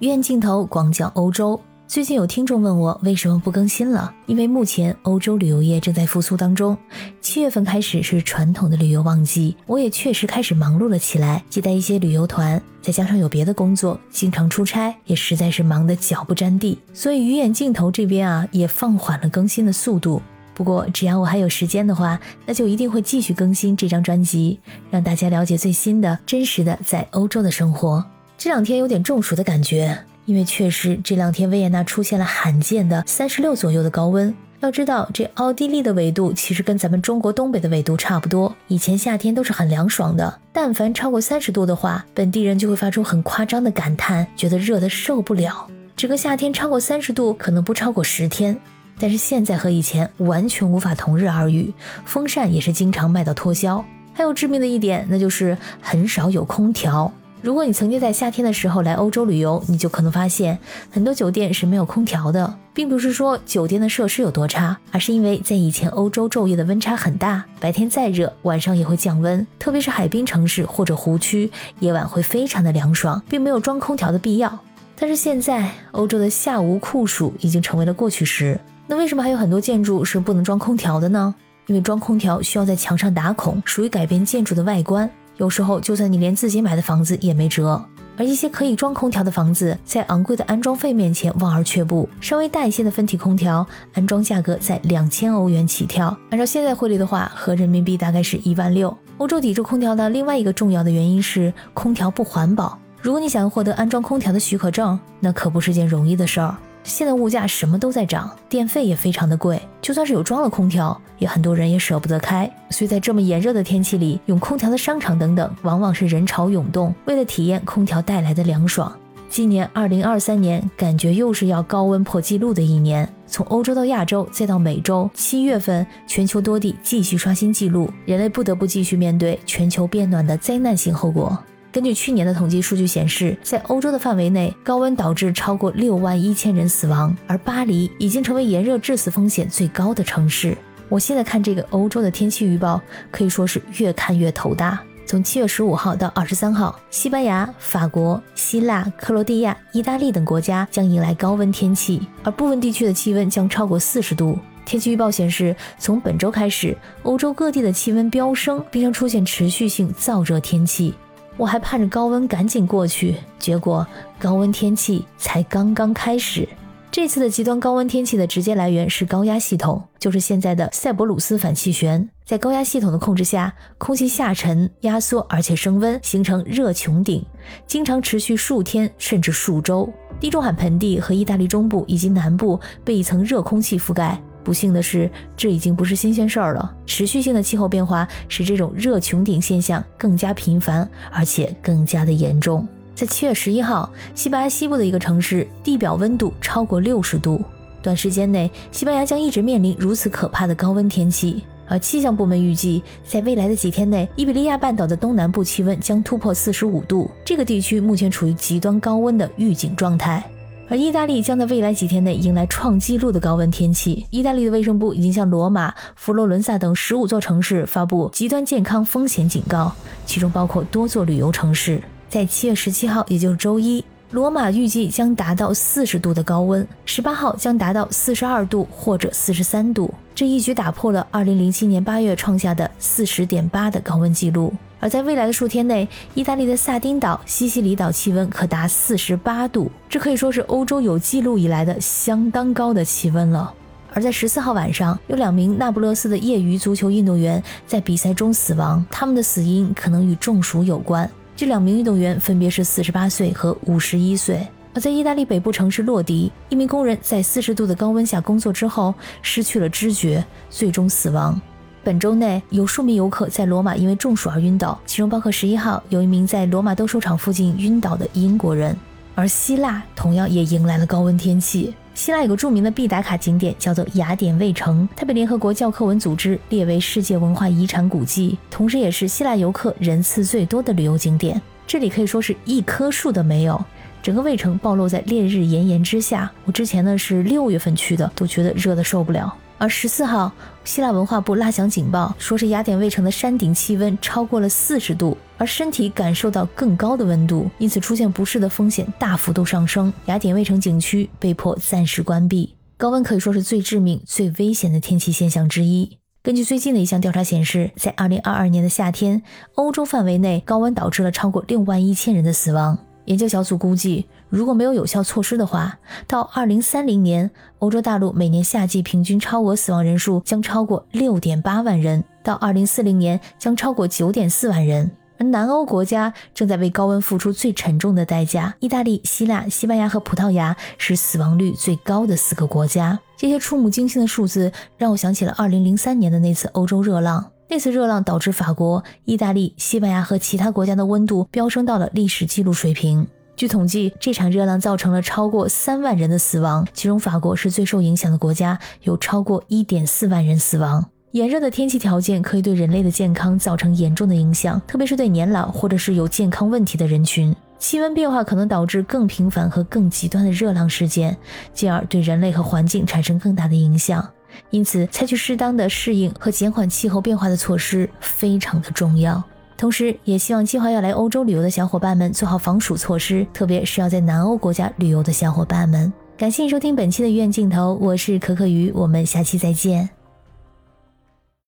鱼眼镜头广讲欧洲。最近有听众问我为什么不更新了？因为目前欧洲旅游业正在复苏当中，七月份开始是传统的旅游旺季，我也确实开始忙碌了起来，接待一些旅游团，再加上有别的工作，经常出差，也实在是忙得脚不沾地，所以鱼眼镜头这边啊也放缓了更新的速度。不过只要我还有时间的话，那就一定会继续更新这张专辑，让大家了解最新的、真实的在欧洲的生活。这两天有点中暑的感觉。因为确实这两天维也纳出现了罕见的三十六左右的高温。要知道，这奥地利的纬度其实跟咱们中国东北的纬度差不多，以前夏天都是很凉爽的。但凡超过三十度的话，本地人就会发出很夸张的感叹，觉得热得受不了。整个夏天超过三十度可能不超过十天，但是现在和以前完全无法同日而语，风扇也是经常卖到脱销。还有致命的一点，那就是很少有空调。如果你曾经在夏天的时候来欧洲旅游，你就可能发现很多酒店是没有空调的，并不是说酒店的设施有多差，而是因为在以前欧洲昼夜的温差很大，白天再热，晚上也会降温，特别是海滨城市或者湖区，夜晚会非常的凉爽，并没有装空调的必要。但是现在欧洲的夏无酷暑已经成为了过去时，那为什么还有很多建筑是不能装空调的呢？因为装空调需要在墙上打孔，属于改变建筑的外观。有时候，就算你连自己买的房子也没辙。而一些可以装空调的房子，在昂贵的安装费面前望而却步。稍微大一些的分体空调，安装价格在两千欧元起跳。按照现在汇率的话，合人民币大概是一万六。欧洲抵制空调的另外一个重要的原因是空调不环保。如果你想要获得安装空调的许可证，那可不是件容易的事儿。现在物价什么都在涨，电费也非常的贵，就算是有装了空调，也很多人也舍不得开。所以在这么炎热的天气里，用空调的商场等等，往往是人潮涌动，为了体验空调带来的凉爽。今年二零二三年，感觉又是要高温破纪录的一年。从欧洲到亚洲，再到美洲，七月份全球多地继续刷新纪录，人类不得不继续面对全球变暖的灾难性后果。根据去年的统计数据显示，在欧洲的范围内，高温导致超过六万一千人死亡，而巴黎已经成为炎热致死风险最高的城市。我现在看这个欧洲的天气预报，可以说是越看越头大。从七月十五号到二十三号，西班牙、法国、希腊、克罗地亚、意大利等国家将迎来高温天气，而部分地区的气温将超过四十度。天气预报显示，从本周开始，欧洲各地的气温飙升，并将出现持续性燥热天气。我还盼着高温赶紧过去，结果高温天气才刚刚开始。这次的极端高温天气的直接来源是高压系统，就是现在的塞伯鲁斯反气旋。在高压系统的控制下，空气下沉、压缩，而且升温，形成热穹顶，经常持续数天甚至数周。地中海盆地和意大利中部以及南部被一层热空气覆盖。不幸的是，这已经不是新鲜事儿了。持续性的气候变化使这种热穹顶现象更加频繁，而且更加的严重。在七月十一号，西班牙西部的一个城市地表温度超过六十度，短时间内，西班牙将一直面临如此可怕的高温天气。而气象部门预计，在未来的几天内，伊比利亚半岛的东南部气温将突破四十五度，这个地区目前处于极端高温的预警状态。而意大利将在未来几天内迎来创纪录的高温天气。意大利的卫生部已经向罗马、佛罗伦萨等十五座城市发布极端健康风险警告，其中包括多座旅游城市。在七月十七号，也就是周一，罗马预计将达到四十度的高温；十八号将达到四十二度或者四十三度，这一举打破了二零零七年八月创下的四十点八的高温纪录。而在未来的数天内，意大利的萨丁岛、西西里岛气温可达四十八度，这可以说是欧洲有记录以来的相当高的气温了。而在十四号晚上，有两名那不勒斯的业余足球运动员在比赛中死亡，他们的死因可能与中暑有关。这两名运动员分别是四十八岁和五十一岁。而在意大利北部城市洛迪，一名工人在四十度的高温下工作之后失去了知觉，最终死亡。本周内有数名游客在罗马因为中暑而晕倒，其中包括十一号有一名在罗马斗兽场附近晕倒的英国人。而希腊同样也迎来了高温天气。希腊有个著名的必打卡景点叫做雅典卫城，它被联合国教科文组织列为世界文化遗产古迹，同时也是希腊游客人次最多的旅游景点。这里可以说是一棵树都没有，整个卫城暴露在烈日炎炎之下。我之前呢是六月份去的，都觉得热得受不了。而十四号，希腊文化部拉响警报，说是雅典卫城的山顶气温超过了四十度，而身体感受到更高的温度，因此出现不适的风险大幅度上升。雅典卫城景区被迫暂时关闭。高温可以说是最致命、最危险的天气现象之一。根据最近的一项调查显示，在2022年的夏天，欧洲范围内高温导致了超过6万一千人的死亡。研究小组估计，如果没有有效措施的话，到2030年，欧洲大陆每年夏季平均超额死亡人数将超过6.8万人；到2040年，将超过9.4万人。而南欧国家正在为高温付出最沉重的代价。意大利、希腊、西班牙和葡萄牙是死亡率最高的四个国家。这些触目惊心的数字让我想起了2003年的那次欧洲热浪。那次热浪导致法国、意大利、西班牙和其他国家的温度飙升到了历史记录水平。据统计，这场热浪造成了超过三万人的死亡，其中法国是最受影响的国家，有超过1.4万人死亡。炎热的天气条件可以对人类的健康造成严重的影响，特别是对年老或者是有健康问题的人群。气温变化可能导致更频繁和更极端的热浪事件，进而对人类和环境产生更大的影响。因此，采取适当的适应和减缓气候变化的措施非常的重要。同时，也希望计划要来欧洲旅游的小伙伴们做好防暑措施，特别是要在南欧国家旅游的小伙伴们。感谢收听本期的医院镜头，我是可可鱼，我们下期再见。